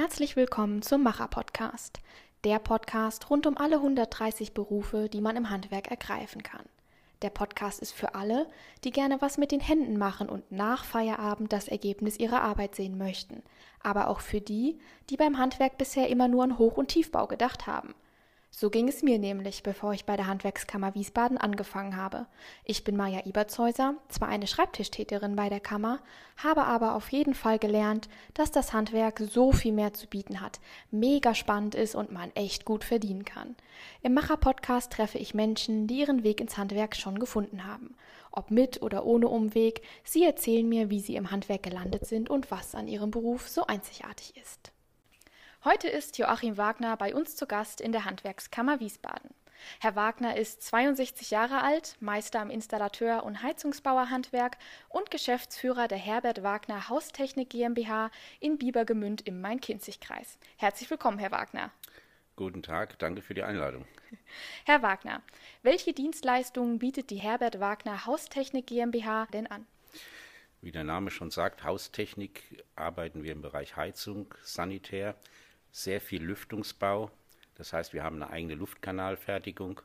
Herzlich willkommen zum Macher-Podcast, der Podcast rund um alle 130 Berufe, die man im Handwerk ergreifen kann. Der Podcast ist für alle, die gerne was mit den Händen machen und nach Feierabend das Ergebnis ihrer Arbeit sehen möchten, aber auch für die, die beim Handwerk bisher immer nur an Hoch- und Tiefbau gedacht haben – so ging es mir nämlich, bevor ich bei der Handwerkskammer Wiesbaden angefangen habe. Ich bin Maja Ibertshäuser, zwar eine Schreibtischtäterin bei der Kammer, habe aber auf jeden Fall gelernt, dass das Handwerk so viel mehr zu bieten hat, mega spannend ist und man echt gut verdienen kann. Im Macher-Podcast treffe ich Menschen, die ihren Weg ins Handwerk schon gefunden haben. Ob mit oder ohne Umweg, sie erzählen mir, wie sie im Handwerk gelandet sind und was an ihrem Beruf so einzigartig ist. Heute ist Joachim Wagner bei uns zu Gast in der Handwerkskammer Wiesbaden. Herr Wagner ist 62 Jahre alt, Meister am Installateur- und Heizungsbauerhandwerk und Geschäftsführer der Herbert Wagner Haustechnik GmbH in Biebergemünd im Main-Kinzig-Kreis. Herzlich willkommen, Herr Wagner. Guten Tag, danke für die Einladung. Herr Wagner, welche Dienstleistungen bietet die Herbert Wagner Haustechnik GmbH denn an? Wie der Name schon sagt, Haustechnik arbeiten wir im Bereich Heizung, Sanitär, sehr viel Lüftungsbau. Das heißt, wir haben eine eigene Luftkanalfertigung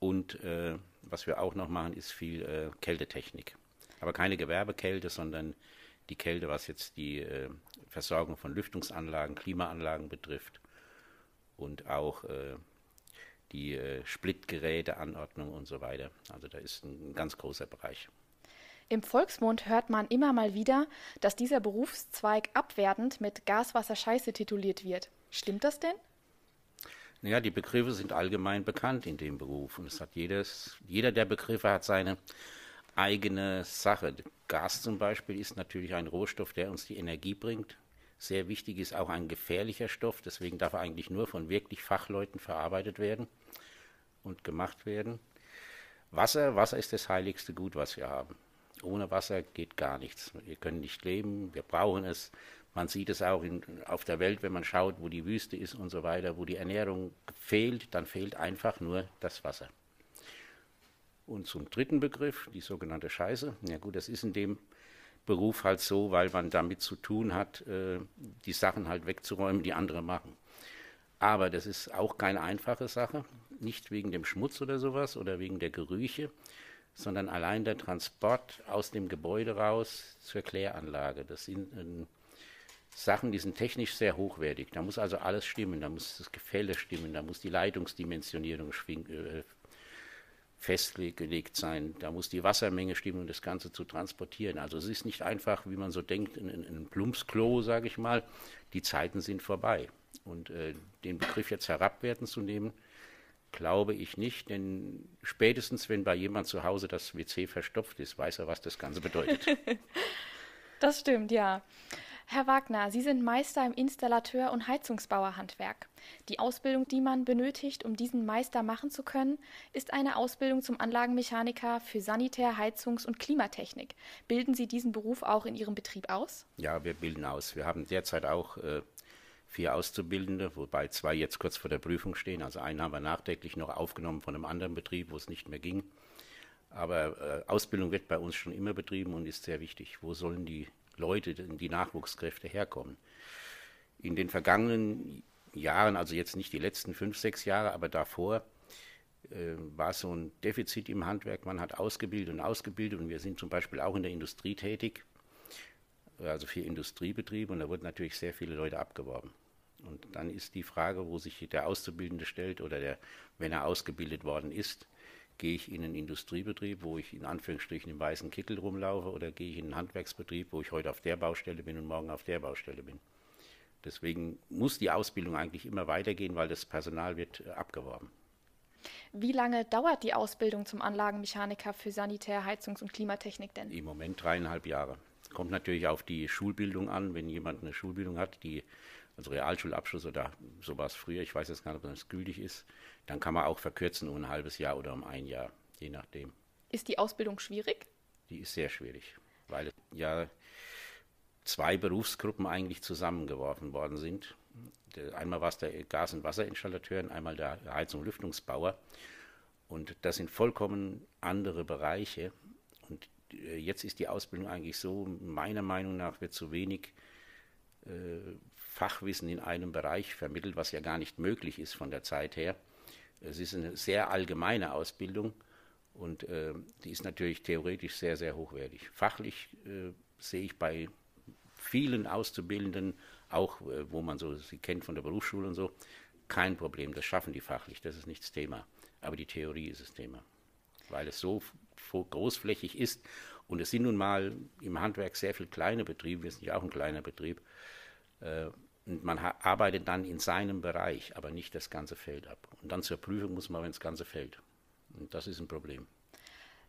und äh, was wir auch noch machen, ist viel äh, Kältetechnik. Aber keine Gewerbekälte, sondern die Kälte, was jetzt die äh, Versorgung von Lüftungsanlagen, Klimaanlagen betrifft und auch äh, die äh, Splitgeräte, Anordnung und so weiter. Also da ist ein ganz großer Bereich. Im Volksmund hört man immer mal wieder, dass dieser Berufszweig abwertend mit Gas, Wasser, Scheiße tituliert wird. Stimmt das denn? Naja, die Begriffe sind allgemein bekannt in dem Beruf und es hat jedes, jeder der Begriffe hat seine eigene Sache. Gas zum Beispiel ist natürlich ein Rohstoff, der uns die Energie bringt. Sehr wichtig ist auch ein gefährlicher Stoff, deswegen darf er eigentlich nur von wirklich Fachleuten verarbeitet werden und gemacht werden. Wasser, Wasser ist das heiligste Gut, was wir haben. Ohne Wasser geht gar nichts. Wir können nicht leben, wir brauchen es. Man sieht es auch in, auf der Welt, wenn man schaut, wo die Wüste ist und so weiter, wo die Ernährung fehlt, dann fehlt einfach nur das Wasser. Und zum dritten Begriff, die sogenannte Scheiße. Ja gut, das ist in dem Beruf halt so, weil man damit zu tun hat, äh, die Sachen halt wegzuräumen, die andere machen. Aber das ist auch keine einfache Sache, nicht wegen dem Schmutz oder sowas oder wegen der Gerüche, sondern allein der Transport aus dem Gebäude raus zur Kläranlage. Das sind äh, Sachen, die sind technisch sehr hochwertig. Da muss also alles stimmen, da muss das Gefälle stimmen, da muss die Leitungsdimensionierung äh, festgelegt sein, da muss die Wassermenge stimmen, um das Ganze zu transportieren. Also es ist nicht einfach, wie man so denkt, ein, ein Plumpsklo, sage ich mal. Die Zeiten sind vorbei. Und äh, den Begriff jetzt herabwerten zu nehmen, Glaube ich nicht, denn spätestens, wenn bei jemand zu Hause das WC verstopft ist, weiß er, was das Ganze bedeutet. das stimmt, ja. Herr Wagner, Sie sind Meister im Installateur- und Heizungsbauerhandwerk. Die Ausbildung, die man benötigt, um diesen Meister machen zu können, ist eine Ausbildung zum Anlagenmechaniker für Sanitär-, Heizungs- und Klimatechnik. Bilden Sie diesen Beruf auch in Ihrem Betrieb aus? Ja, wir bilden aus. Wir haben derzeit auch äh, vier Auszubildende, wobei zwei jetzt kurz vor der Prüfung stehen. Also einen haben wir nachträglich noch aufgenommen von einem anderen Betrieb, wo es nicht mehr ging. Aber äh, Ausbildung wird bei uns schon immer betrieben und ist sehr wichtig. Wo sollen die Leute, die Nachwuchskräfte herkommen? In den vergangenen Jahren, also jetzt nicht die letzten fünf, sechs Jahre, aber davor, äh, war so ein Defizit im Handwerk. Man hat ausgebildet und ausgebildet und wir sind zum Beispiel auch in der Industrie tätig, also für Industriebetriebe und da wurden natürlich sehr viele Leute abgeworben. Und dann ist die Frage, wo sich der Auszubildende stellt oder der, wenn er ausgebildet worden ist, gehe ich in einen Industriebetrieb, wo ich in Anführungsstrichen im weißen Kittel rumlaufe oder gehe ich in einen Handwerksbetrieb, wo ich heute auf der Baustelle bin und morgen auf der Baustelle bin. Deswegen muss die Ausbildung eigentlich immer weitergehen, weil das Personal wird äh, abgeworben. Wie lange dauert die Ausbildung zum Anlagenmechaniker für Sanitär-, Heizungs- und Klimatechnik denn? Im Moment dreieinhalb Jahre. Kommt natürlich auf die Schulbildung an. Wenn jemand eine Schulbildung hat, die also Realschulabschluss oder sowas früher, ich weiß jetzt gar nicht, ob das gültig ist, dann kann man auch verkürzen um ein halbes Jahr oder um ein Jahr, je nachdem. Ist die Ausbildung schwierig? Die ist sehr schwierig, weil ja zwei Berufsgruppen eigentlich zusammengeworfen worden sind. Einmal war es der Gas- und Wasserinstallateur und einmal der Heizung- und Lüftungsbauer. Und das sind vollkommen andere Bereiche. Und jetzt ist die Ausbildung eigentlich so, meiner Meinung nach wird zu wenig äh, Fachwissen in einem Bereich vermittelt, was ja gar nicht möglich ist von der Zeit her. Es ist eine sehr allgemeine Ausbildung und äh, die ist natürlich theoretisch sehr, sehr hochwertig. Fachlich äh, sehe ich bei vielen Auszubildenden, auch äh, wo man so sie kennt von der Berufsschule und so, kein Problem. Das schaffen die fachlich, das ist nicht das Thema. Aber die Theorie ist das Thema, weil es so großflächig ist. Und es sind nun mal im Handwerk sehr viele kleine Betriebe, wir sind ja auch ein kleiner Betrieb. Und man arbeitet dann in seinem Bereich, aber nicht das ganze Feld ab. Und dann zur Prüfung muss man ins ganze Feld. Und das ist ein Problem.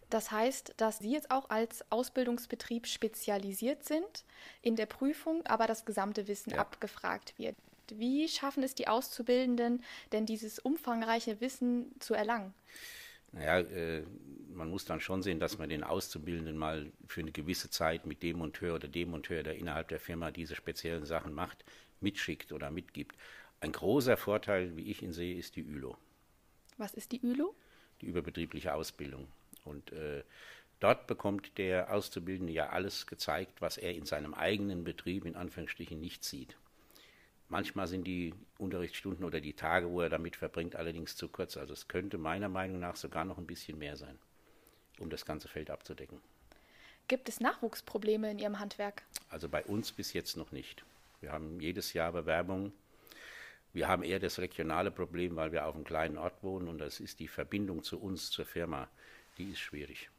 Das heißt, dass Sie jetzt auch als Ausbildungsbetrieb spezialisiert sind in der Prüfung, aber das gesamte Wissen ja. abgefragt wird. Wie schaffen es die Auszubildenden denn dieses umfangreiche Wissen zu erlangen? Naja, äh, man muss dann schon sehen, dass man den Auszubildenden mal für eine gewisse Zeit mit dem Monteur oder dem Monteur, der innerhalb der Firma diese speziellen Sachen macht, mitschickt oder mitgibt. Ein großer Vorteil, wie ich ihn sehe, ist die ÜLO. Was ist die ÜLO? Die überbetriebliche Ausbildung. Und äh, dort bekommt der Auszubildende ja alles gezeigt, was er in seinem eigenen Betrieb in Anführungsstrichen nicht sieht. Manchmal sind die Unterrichtsstunden oder die Tage, wo er damit verbringt, allerdings zu kurz. Also es könnte meiner Meinung nach sogar noch ein bisschen mehr sein, um das ganze Feld abzudecken. Gibt es Nachwuchsprobleme in Ihrem Handwerk? Also bei uns bis jetzt noch nicht. Wir haben jedes Jahr Bewerbungen. Wir haben eher das regionale Problem, weil wir auf einem kleinen Ort wohnen und das ist die Verbindung zu uns, zur Firma, die ist schwierig.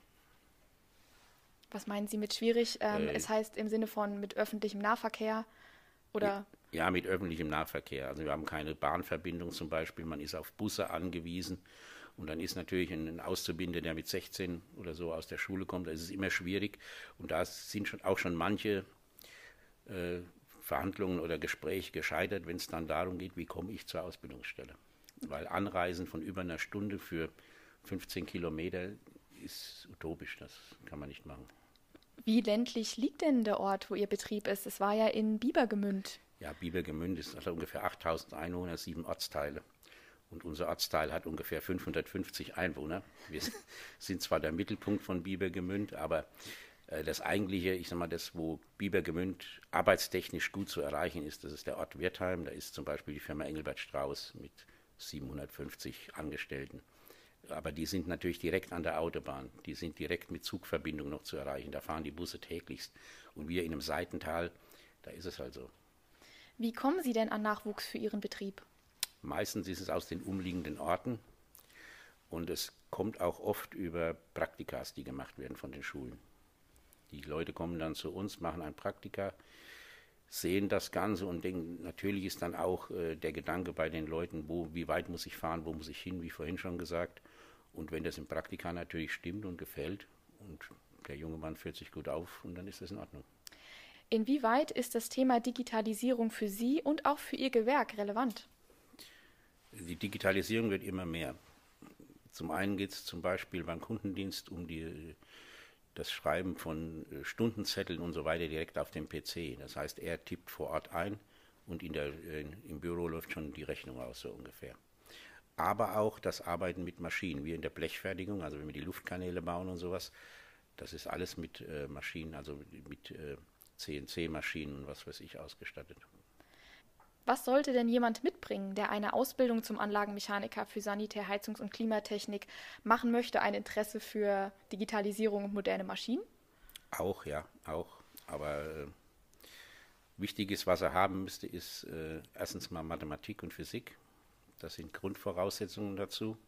Was meinen Sie mit schwierig? Ähm, äh, es heißt im Sinne von mit öffentlichem Nahverkehr oder? Ja, mit öffentlichem Nahverkehr. Also wir haben keine Bahnverbindung zum Beispiel, man ist auf Busse angewiesen. Und dann ist natürlich ein Auszubildender, der mit 16 oder so aus der Schule kommt, da ist es immer schwierig. Und da sind schon, auch schon manche äh, Verhandlungen oder Gespräche gescheitert, wenn es dann darum geht, wie komme ich zur Ausbildungsstelle. Weil Anreisen von über einer Stunde für 15 Kilometer ist utopisch, das kann man nicht machen. Wie ländlich liegt denn der Ort, wo Ihr Betrieb ist? Es war ja in Biebergemünd. Ja, Biebergemünd ist also ungefähr 8000 Einwohner, sieben Ortsteile. Und unser Ortsteil hat ungefähr 550 Einwohner. Wir sind zwar der Mittelpunkt von Biebergemünd, aber das eigentliche, ich sag mal, das, wo Biebergemünd arbeitstechnisch gut zu erreichen ist, das ist der Ort Wertheim. Da ist zum Beispiel die Firma Engelbert Strauß mit 750 Angestellten. Aber die sind natürlich direkt an der Autobahn. Die sind direkt mit Zugverbindung noch zu erreichen. Da fahren die Busse täglichst. Und wir in einem Seitental, da ist es halt so. Wie kommen Sie denn an Nachwuchs für Ihren Betrieb? Meistens ist es aus den umliegenden Orten. Und es kommt auch oft über Praktikas, die gemacht werden von den Schulen. Die Leute kommen dann zu uns, machen ein Praktika, sehen das Ganze und denken, natürlich ist dann auch äh, der Gedanke bei den Leuten, wo, wie weit muss ich fahren, wo muss ich hin, wie vorhin schon gesagt. Und wenn das im Praktika natürlich stimmt und gefällt und der junge Mann führt sich gut auf und dann ist das in Ordnung. Inwieweit ist das Thema Digitalisierung für Sie und auch für Ihr Gewerk relevant? Die Digitalisierung wird immer mehr. Zum einen geht es zum Beispiel beim Kundendienst um die das Schreiben von äh, Stundenzetteln und so weiter direkt auf dem PC. Das heißt, er tippt vor Ort ein und in der, in, im Büro läuft schon die Rechnung aus, so ungefähr. Aber auch das Arbeiten mit Maschinen, wie in der Blechfertigung, also wenn wir die Luftkanäle bauen und sowas, das ist alles mit äh, Maschinen, also mit äh, CNC-Maschinen und was weiß ich ausgestattet. Was sollte denn jemand mitbringen, der eine Ausbildung zum Anlagenmechaniker für Sanitär, Heizungs- und Klimatechnik machen möchte, ein Interesse für Digitalisierung und moderne Maschinen? Auch, ja, auch. Aber äh, wichtig ist, was er haben müsste, ist äh, erstens mal Mathematik und Physik. Das sind Grundvoraussetzungen dazu.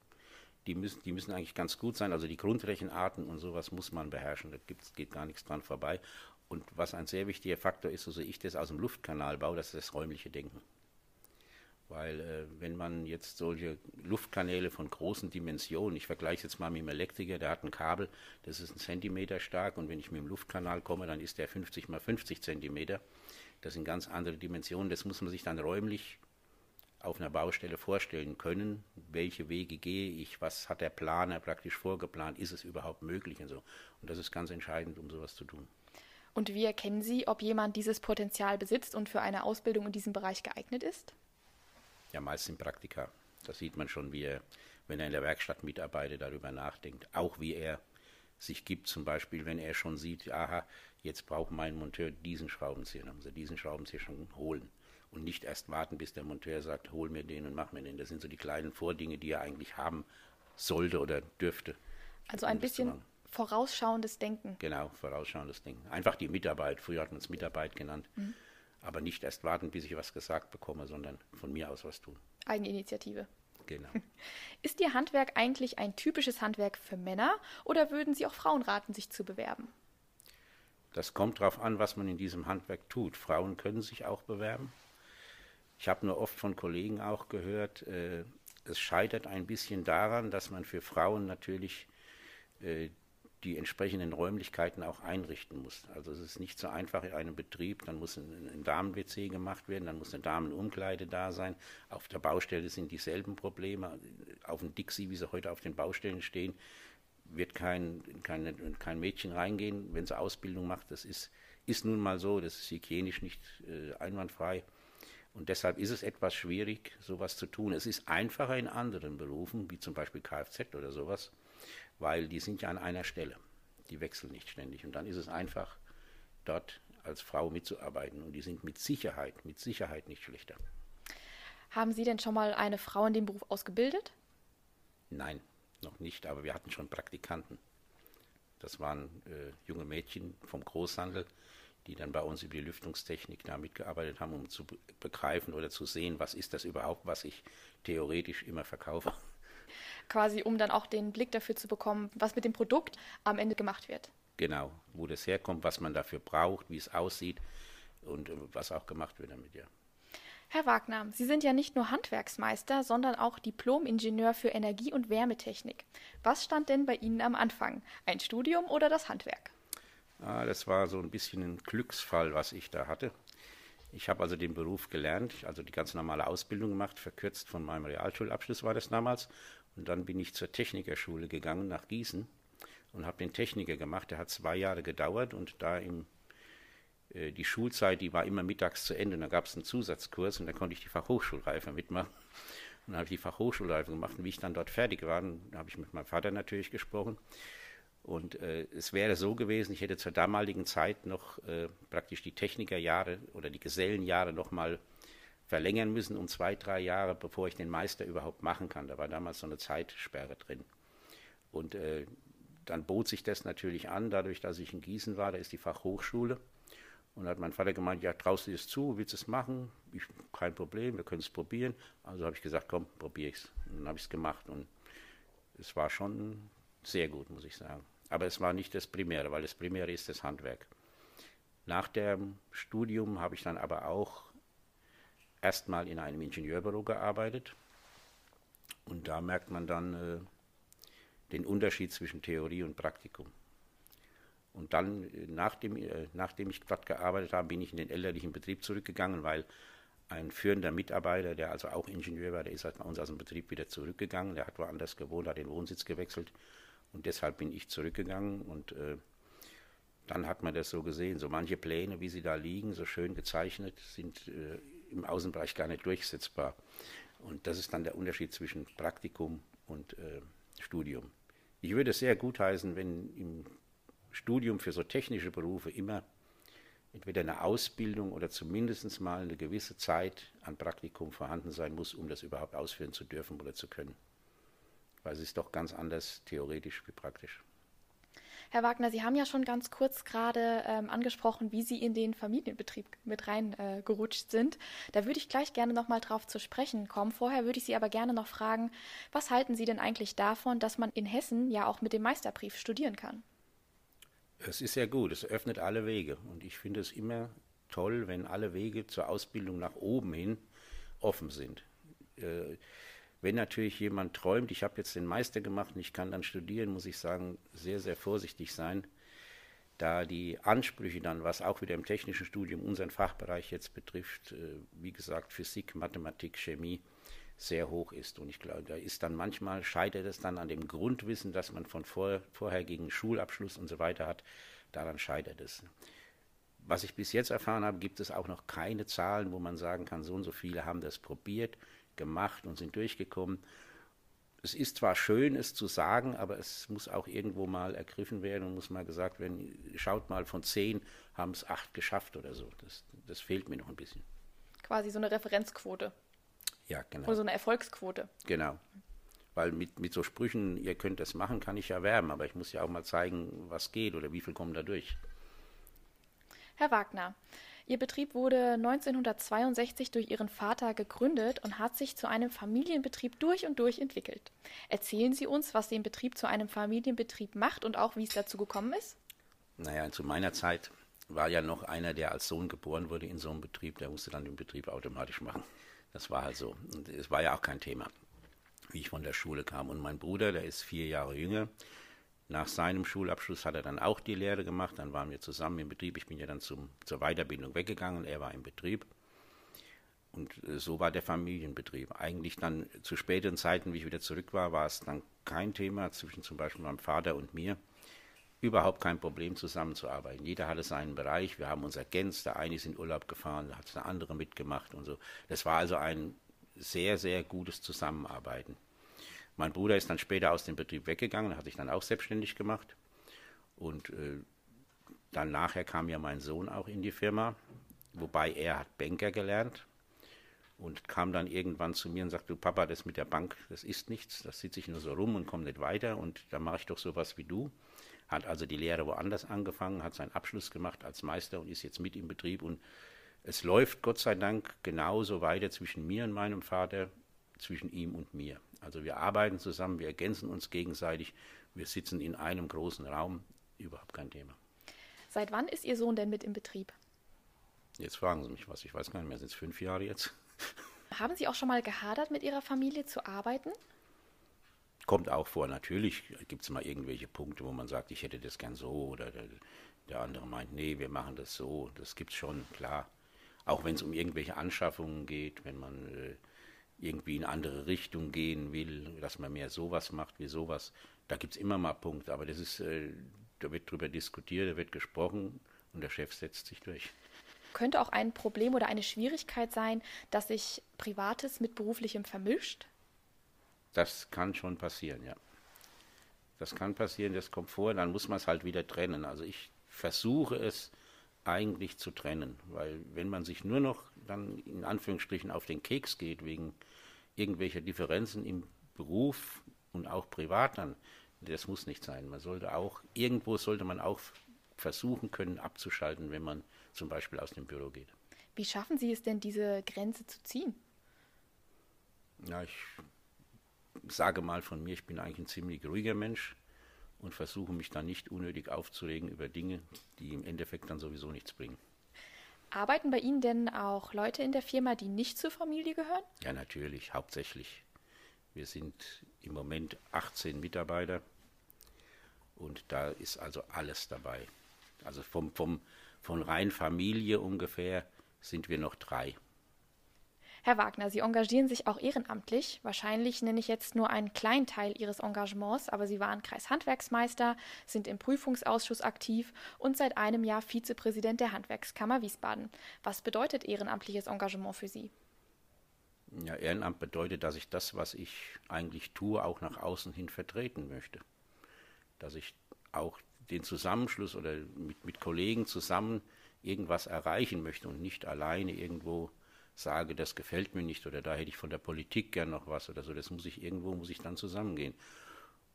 Die müssen, die müssen eigentlich ganz gut sein. Also die Grundrechenarten und sowas muss man beherrschen. Da gibt's, geht gar nichts dran vorbei. Und was ein sehr wichtiger Faktor ist, so sehe ich das aus dem Luftkanalbau, das ist das räumliche Denken. Weil äh, wenn man jetzt solche Luftkanäle von großen Dimensionen, ich vergleiche jetzt mal mit dem Elektriker, der hat ein Kabel, das ist ein Zentimeter stark und wenn ich mit dem Luftkanal komme, dann ist der 50 mal 50 Zentimeter. Das sind ganz andere Dimensionen, das muss man sich dann räumlich auf einer Baustelle vorstellen können, welche Wege gehe ich, was hat der Planer praktisch vorgeplant, ist es überhaupt möglich und so. Und das ist ganz entscheidend, um sowas zu tun. Und wie erkennen Sie, ob jemand dieses Potenzial besitzt und für eine Ausbildung in diesem Bereich geeignet ist? Ja, meist im Praktika. Das sieht man schon, wie er, wenn er in der Werkstatt mitarbeitet, darüber nachdenkt. Auch wie er sich gibt, zum Beispiel, wenn er schon sieht, aha, jetzt braucht mein Monteur diesen Schraubenzieher, dann muss er diesen Schraubenzieher schon holen. und nicht erst warten, bis der Monteur sagt, hol mir den und mach mir den. Das sind so die kleinen Vordinge, die er eigentlich haben sollte oder dürfte. Also ein bisschen vorausschauendes Denken. Genau, vorausschauendes Denken. Einfach die Mitarbeit. Früher hat man es Mitarbeit genannt. Mhm. Aber nicht erst warten, bis ich was gesagt bekomme, sondern von mir aus was tun. Eigeninitiative. Genau. Ist Ihr Handwerk eigentlich ein typisches Handwerk für Männer oder würden Sie auch Frauen raten, sich zu bewerben? Das kommt darauf an, was man in diesem Handwerk tut. Frauen können sich auch bewerben. Ich habe nur oft von Kollegen auch gehört, äh, es scheitert ein bisschen daran, dass man für Frauen natürlich äh, die entsprechenden Räumlichkeiten auch einrichten muss. Also es ist nicht so einfach in einem Betrieb, dann muss ein, ein Damen-WC gemacht werden, dann muss eine Damenumkleide da sein. Auf der Baustelle sind dieselben Probleme. Auf dem Dixie, wie sie heute auf den Baustellen stehen, wird kein, kein, kein Mädchen reingehen, wenn sie Ausbildung macht. Das ist, ist nun mal so, das ist hygienisch nicht äh, einwandfrei. Und deshalb ist es etwas schwierig, sowas zu tun. Es ist einfacher in anderen Berufen, wie zum Beispiel Kfz oder sowas, weil die sind ja an einer Stelle. Die wechseln nicht ständig. Und dann ist es einfach, dort als Frau mitzuarbeiten. Und die sind mit Sicherheit, mit Sicherheit nicht schlechter. Haben Sie denn schon mal eine Frau in dem Beruf ausgebildet? Nein, noch nicht, aber wir hatten schon Praktikanten. Das waren äh, junge Mädchen vom Großhandel, die dann bei uns über die Lüftungstechnik da mitgearbeitet haben, um zu begreifen oder zu sehen, was ist das überhaupt, was ich theoretisch immer verkaufe. Quasi, um dann auch den Blick dafür zu bekommen, was mit dem Produkt am Ende gemacht wird. Genau, wo das herkommt, was man dafür braucht, wie es aussieht und äh, was auch gemacht wird damit, ja. Herr Wagner, Sie sind ja nicht nur Handwerksmeister, sondern auch Diplom-Ingenieur für Energie- und Wärmetechnik. Was stand denn bei Ihnen am Anfang? Ein Studium oder das Handwerk? Ah, das war so ein bisschen ein Glücksfall, was ich da hatte. Ich habe also den Beruf gelernt, also die ganz normale Ausbildung gemacht, verkürzt von meinem Realschulabschluss war das damals. Und dann bin ich zur Technikerschule gegangen nach Gießen und habe den Techniker gemacht. Der hat zwei Jahre gedauert und da im äh, die Schulzeit, die war immer mittags zu Ende. Und da gab es einen Zusatzkurs und da konnte ich die Fachhochschulreife mitmachen. Und dann habe ich die Fachhochschulreife gemacht. Und wie ich dann dort fertig war, habe ich mit meinem Vater natürlich gesprochen. Und äh, es wäre so gewesen, ich hätte zur damaligen Zeit noch äh, praktisch die Technikerjahre oder die Gesellenjahre nochmal verlängern müssen um zwei, drei Jahre, bevor ich den Meister überhaupt machen kann. Da war damals so eine Zeitsperre drin. Und äh, dann bot sich das natürlich an, dadurch, dass ich in Gießen war, da ist die Fachhochschule. Und da hat mein Vater gemeint, ja, traust du es zu, willst du es machen? Ich, kein Problem, wir können es probieren. Also habe ich gesagt, komm, probiere ich es. Und dann habe ich es gemacht. Und es war schon sehr gut, muss ich sagen. Aber es war nicht das Primäre, weil das Primäre ist das Handwerk. Nach dem Studium habe ich dann aber auch erstmal in einem Ingenieurbüro gearbeitet. Und da merkt man dann äh, den Unterschied zwischen Theorie und Praktikum. Und dann, äh, nachdem, äh, nachdem ich dort gearbeitet habe, bin ich in den elterlichen Betrieb zurückgegangen, weil ein führender Mitarbeiter, der also auch Ingenieur war, der ist halt bei uns aus dem Betrieb wieder zurückgegangen. Der hat woanders gewohnt, hat den Wohnsitz gewechselt. Und deshalb bin ich zurückgegangen und äh, dann hat man das so gesehen. So manche Pläne, wie sie da liegen, so schön gezeichnet, sind äh, im Außenbereich gar nicht durchsetzbar. Und das ist dann der Unterschied zwischen Praktikum und äh, Studium. Ich würde es sehr gutheißen, wenn im Studium für so technische Berufe immer entweder eine Ausbildung oder zumindest mal eine gewisse Zeit an Praktikum vorhanden sein muss, um das überhaupt ausführen zu dürfen oder zu können weil es ist doch ganz anders theoretisch wie praktisch. Herr Wagner, Sie haben ja schon ganz kurz gerade ähm, angesprochen, wie Sie in den Familienbetrieb mit reingerutscht äh, sind. Da würde ich gleich gerne nochmal drauf zu sprechen kommen. Vorher würde ich Sie aber gerne noch fragen, was halten Sie denn eigentlich davon, dass man in Hessen ja auch mit dem Meisterbrief studieren kann? Es ist sehr gut, es öffnet alle Wege. Und ich finde es immer toll, wenn alle Wege zur Ausbildung nach oben hin offen sind. Äh, wenn natürlich jemand träumt, ich habe jetzt den Meister gemacht und ich kann dann studieren, muss ich sagen, sehr, sehr vorsichtig sein, da die Ansprüche dann, was auch wieder im technischen Studium unseren Fachbereich jetzt betrifft, äh, wie gesagt, Physik, Mathematik, Chemie, sehr hoch ist. Und ich glaube, da ist dann manchmal, scheitert es dann an dem Grundwissen, das man von vor, vorhergehenden Schulabschluss und so weiter hat, daran scheitert es. Was ich bis jetzt erfahren habe, gibt es auch noch keine Zahlen, wo man sagen kann, so und so viele haben das probiert gemacht und sind durchgekommen. Es ist zwar schön, es zu sagen, aber es muss auch irgendwo mal ergriffen werden und muss mal gesagt werden, schaut mal, von zehn haben es acht geschafft oder so. Das, das fehlt mir noch ein bisschen. Quasi so eine Referenzquote. Ja, genau. Oder so eine Erfolgsquote. Genau. Weil mit, mit so Sprüchen, ihr könnt das machen, kann ich ja werben, aber ich muss ja auch mal zeigen, was geht oder wie viel kommen da durch. Herr Wagner, Ihr Betrieb wurde 1962 durch Ihren Vater gegründet und hat sich zu einem Familienbetrieb durch und durch entwickelt. Erzählen Sie uns, was den Betrieb zu einem Familienbetrieb macht und auch, wie es dazu gekommen ist? Naja, zu meiner Zeit war ja noch einer, der als Sohn geboren wurde in so einem Betrieb, der musste dann den Betrieb automatisch machen. Das war halt so. Und es war ja auch kein Thema, wie ich von der Schule kam. Und mein Bruder, der ist vier Jahre jünger, nach seinem Schulabschluss hat er dann auch die Lehre gemacht. Dann waren wir zusammen im Betrieb. Ich bin ja dann zum, zur Weiterbildung weggegangen. Er war im Betrieb. Und äh, so war der Familienbetrieb. Eigentlich dann zu späteren Zeiten, wie ich wieder zurück war, war es dann kein Thema zwischen zum Beispiel meinem Vater und mir. Überhaupt kein Problem zusammenzuarbeiten. Jeder hatte seinen Bereich. Wir haben uns ergänzt. Der eine ist in Urlaub gefahren, da hat der andere mitgemacht und so. Das war also ein sehr, sehr gutes Zusammenarbeiten. Mein Bruder ist dann später aus dem Betrieb weggegangen, hat sich dann auch selbstständig gemacht. Und äh, dann nachher kam ja mein Sohn auch in die Firma, wobei er hat Banker gelernt und kam dann irgendwann zu mir und sagte, du Papa, das mit der Bank, das ist nichts, das sitze ich nur so rum und komme nicht weiter und da mache ich doch sowas wie du. Hat also die Lehre woanders angefangen, hat seinen Abschluss gemacht als Meister und ist jetzt mit im Betrieb und es läuft Gott sei Dank genauso weiter zwischen mir und meinem Vater, zwischen ihm und mir. Also wir arbeiten zusammen, wir ergänzen uns gegenseitig, wir sitzen in einem großen Raum, überhaupt kein Thema. Seit wann ist Ihr Sohn denn mit im Betrieb? Jetzt fragen Sie mich was, ich weiß gar nicht mehr, sind es fünf Jahre jetzt? Haben Sie auch schon mal gehadert, mit Ihrer Familie zu arbeiten? Kommt auch vor, natürlich gibt es mal irgendwelche Punkte, wo man sagt, ich hätte das gern so oder der, der andere meint, nee, wir machen das so. Das gibt es schon, klar. Auch wenn es um irgendwelche Anschaffungen geht, wenn man äh, irgendwie in andere Richtung gehen will, dass man mehr sowas macht wie sowas. Da gibt es immer mal Punkte, aber das ist, äh, da wird drüber diskutiert, da wird gesprochen und der Chef setzt sich durch. Könnte auch ein Problem oder eine Schwierigkeit sein, dass sich Privates mit Beruflichem vermischt? Das kann schon passieren, ja. Das kann passieren, das kommt vor, dann muss man es halt wieder trennen. Also ich versuche es eigentlich zu trennen, weil wenn man sich nur noch dann in Anführungsstrichen auf den Keks geht wegen irgendwelcher Differenzen im Beruf und auch privat dann, das muss nicht sein. Man sollte auch, irgendwo sollte man auch versuchen können abzuschalten, wenn man zum Beispiel aus dem Büro geht. Wie schaffen Sie es denn, diese Grenze zu ziehen? Ja, ich sage mal von mir, ich bin eigentlich ein ziemlich ruhiger Mensch und versuche mich dann nicht unnötig aufzuregen über Dinge, die im Endeffekt dann sowieso nichts bringen. Arbeiten bei Ihnen denn auch Leute in der Firma, die nicht zur Familie gehören? Ja, natürlich, hauptsächlich. Wir sind im Moment 18 Mitarbeiter und da ist also alles dabei. Also vom, vom, von rein Familie ungefähr sind wir noch drei. Herr Wagner, Sie engagieren sich auch ehrenamtlich. Wahrscheinlich nenne ich jetzt nur einen kleinen Teil Ihres Engagements, aber Sie waren Kreishandwerksmeister, sind im Prüfungsausschuss aktiv und seit einem Jahr Vizepräsident der Handwerkskammer Wiesbaden. Was bedeutet ehrenamtliches Engagement für Sie? Ja, Ehrenamt bedeutet, dass ich das, was ich eigentlich tue, auch nach außen hin vertreten möchte. Dass ich auch den Zusammenschluss oder mit, mit Kollegen zusammen irgendwas erreichen möchte und nicht alleine irgendwo sage, das gefällt mir nicht oder da hätte ich von der Politik gern noch was oder so, das muss ich irgendwo, muss ich dann zusammengehen.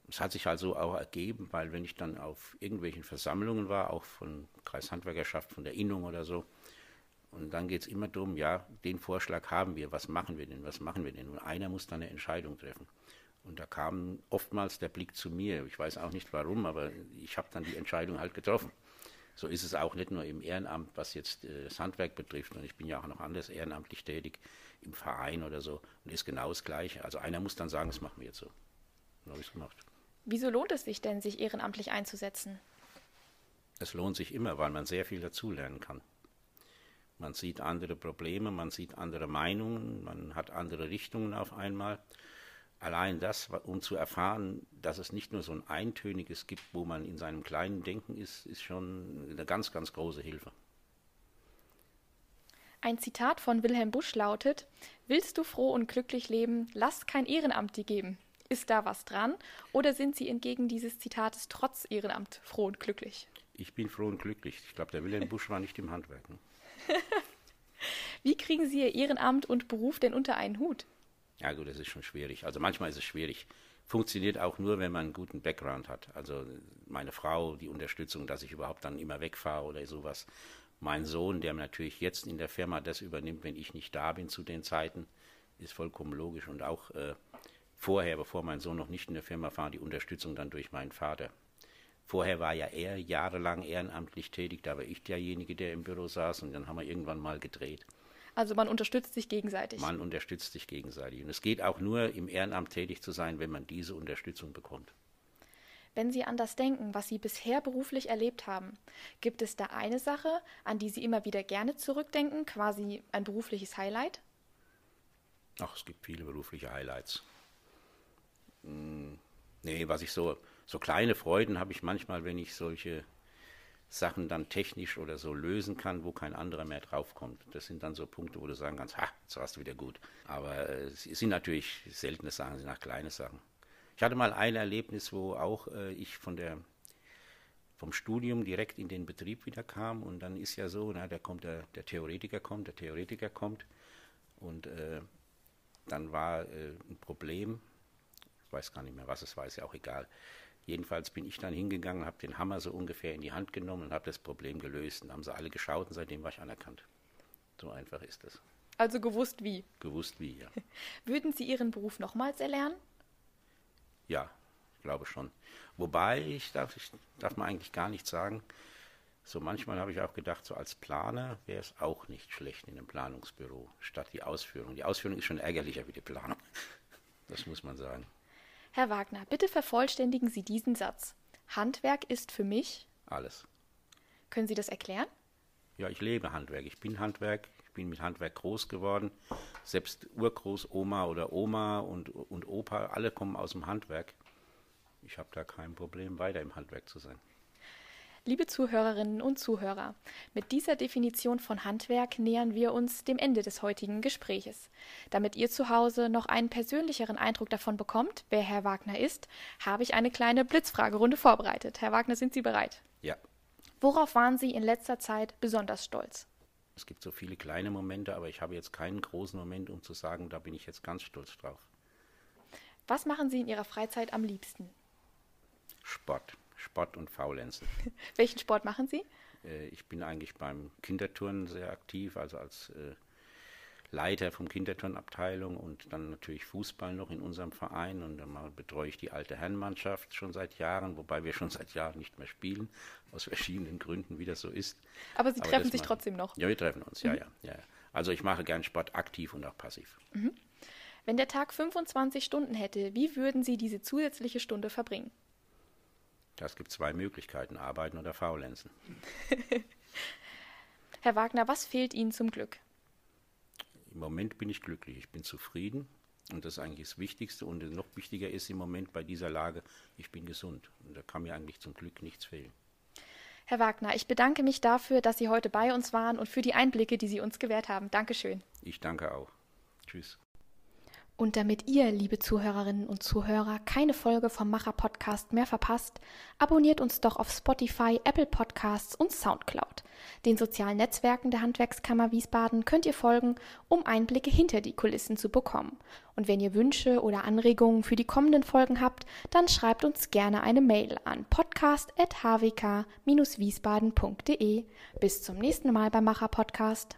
Es hat sich also auch ergeben, weil wenn ich dann auf irgendwelchen Versammlungen war, auch von Kreishandwerkerschaft, von der Innung oder so, und dann geht es immer darum, ja, den Vorschlag haben wir, was machen wir denn, was machen wir denn? Und einer muss dann eine Entscheidung treffen. Und da kam oftmals der Blick zu mir. Ich weiß auch nicht warum, aber ich habe dann die Entscheidung halt getroffen. So ist es auch nicht nur im Ehrenamt, was jetzt äh, das Handwerk betrifft. Und ich bin ja auch noch anders ehrenamtlich tätig im Verein oder so. Und ist genau das Gleiche. Also einer muss dann sagen, das machen wir jetzt so. Dann habe ich es gemacht. Wieso lohnt es sich denn, sich ehrenamtlich einzusetzen? Es lohnt sich immer, weil man sehr viel dazulernen kann. Man sieht andere Probleme, man sieht andere Meinungen, man hat andere Richtungen auf einmal allein das, um zu erfahren, dass es nicht nur so ein eintöniges gibt, wo man in seinem kleinen Denken ist, ist schon eine ganz, ganz große Hilfe. Ein Zitat von Wilhelm Busch lautet: Willst du froh und glücklich leben, lass kein Ehrenamt dir geben. Ist da was dran? Oder sind Sie entgegen dieses Zitates trotz Ehrenamt froh und glücklich? Ich bin froh und glücklich. Ich glaube, der Wilhelm Busch war nicht im Handwerk. Ne? Wie kriegen Sie Ihr Ehrenamt und Beruf denn unter einen Hut? Ja gut, das ist schon schwierig. Also manchmal ist es schwierig. Funktioniert auch nur, wenn man einen guten Background hat. Also meine Frau, die Unterstützung, dass ich überhaupt dann immer wegfahre oder sowas. Mein Sohn, der natürlich jetzt in der Firma das übernimmt, wenn ich nicht da bin zu den Zeiten, ist vollkommen logisch. Und auch äh, vorher, bevor mein Sohn noch nicht in der Firma war, die Unterstützung dann durch meinen Vater. Vorher war ja er jahrelang ehrenamtlich tätig, da war ich derjenige, der im Büro saß und dann haben wir irgendwann mal gedreht. Also man unterstützt sich gegenseitig. Man unterstützt sich gegenseitig. Und es geht auch nur, im Ehrenamt tätig zu sein, wenn man diese Unterstützung bekommt. Wenn Sie an das denken, was Sie bisher beruflich erlebt haben, gibt es da eine Sache, an die Sie immer wieder gerne zurückdenken, quasi ein berufliches Highlight? Ach, es gibt viele berufliche Highlights. Hm, nee, was ich so, so kleine Freuden habe ich manchmal, wenn ich solche Sachen dann technisch oder so lösen kann, wo kein anderer mehr draufkommt. Das sind dann so Punkte, wo du sagen kannst, ha, jetzt warst du wieder gut. Aber äh, es sind natürlich seltene Sachen, sind auch kleine Sachen. Ich hatte mal ein Erlebnis, wo auch äh, ich von der vom Studium direkt in den Betrieb wieder kam und dann ist ja so, na, da kommt der, der Theoretiker kommt, der Theoretiker kommt und äh, dann war äh, ein Problem, ich weiß gar nicht mehr, was es war, ist ja auch egal. Jedenfalls bin ich dann hingegangen, habe den Hammer so ungefähr in die Hand genommen und habe das Problem gelöst. Und haben sie alle geschaut und seitdem war ich anerkannt. So einfach ist es. Also gewusst wie? Gewusst wie, ja. Würden Sie Ihren Beruf nochmals erlernen? Ja, ich glaube schon. Wobei, ich darf, ich darf man eigentlich gar nicht sagen, so manchmal habe ich auch gedacht, so als Planer wäre es auch nicht schlecht in einem Planungsbüro, statt die Ausführung. Die Ausführung ist schon ärgerlicher wie die Planung. Das muss man sagen. Herr Wagner, bitte vervollständigen Sie diesen Satz. Handwerk ist für mich alles. Können Sie das erklären? Ja, ich lebe Handwerk. Ich bin Handwerk. Ich bin mit Handwerk groß geworden. Selbst Urgroßoma oder Oma und, und Opa, alle kommen aus dem Handwerk. Ich habe da kein Problem, weiter im Handwerk zu sein. Liebe Zuhörerinnen und Zuhörer, mit dieser Definition von Handwerk nähern wir uns dem Ende des heutigen Gespräches. Damit ihr zu Hause noch einen persönlicheren Eindruck davon bekommt, wer Herr Wagner ist, habe ich eine kleine Blitzfragerunde vorbereitet. Herr Wagner, sind Sie bereit? Ja. Worauf waren Sie in letzter Zeit besonders stolz? Es gibt so viele kleine Momente, aber ich habe jetzt keinen großen Moment, um zu sagen, da bin ich jetzt ganz stolz drauf. Was machen Sie in Ihrer Freizeit am liebsten? Sport. Sport und Faulenzen. Welchen Sport machen Sie? Äh, ich bin eigentlich beim Kinderturnen sehr aktiv, also als äh, Leiter vom Kinderturnabteilung und dann natürlich Fußball noch in unserem Verein und dann betreue ich die alte Herrenmannschaft schon seit Jahren, wobei wir schon seit Jahren nicht mehr spielen, aus verschiedenen Gründen, wie das so ist. Aber Sie Aber treffen sich trotzdem noch? Ja, wir treffen uns, mhm. ja, ja, ja. Also ich mache gern Sport aktiv und auch passiv. Mhm. Wenn der Tag 25 Stunden hätte, wie würden Sie diese zusätzliche Stunde verbringen? Das gibt zwei Möglichkeiten, arbeiten oder faulenzen. Herr Wagner, was fehlt Ihnen zum Glück? Im Moment bin ich glücklich, ich bin zufrieden und das ist eigentlich das Wichtigste und noch wichtiger ist im Moment bei dieser Lage, ich bin gesund und da kann mir eigentlich zum Glück nichts fehlen. Herr Wagner, ich bedanke mich dafür, dass Sie heute bei uns waren und für die Einblicke, die Sie uns gewährt haben. Dankeschön. Ich danke auch. Tschüss. Und damit ihr, liebe Zuhörerinnen und Zuhörer, keine Folge vom Macher Podcast mehr verpasst, abonniert uns doch auf Spotify, Apple Podcasts und Soundcloud. Den sozialen Netzwerken der Handwerkskammer Wiesbaden könnt ihr folgen, um Einblicke hinter die Kulissen zu bekommen. Und wenn ihr Wünsche oder Anregungen für die kommenden Folgen habt, dann schreibt uns gerne eine Mail an podcast.hwk-wiesbaden.de. Bis zum nächsten Mal beim Macher Podcast.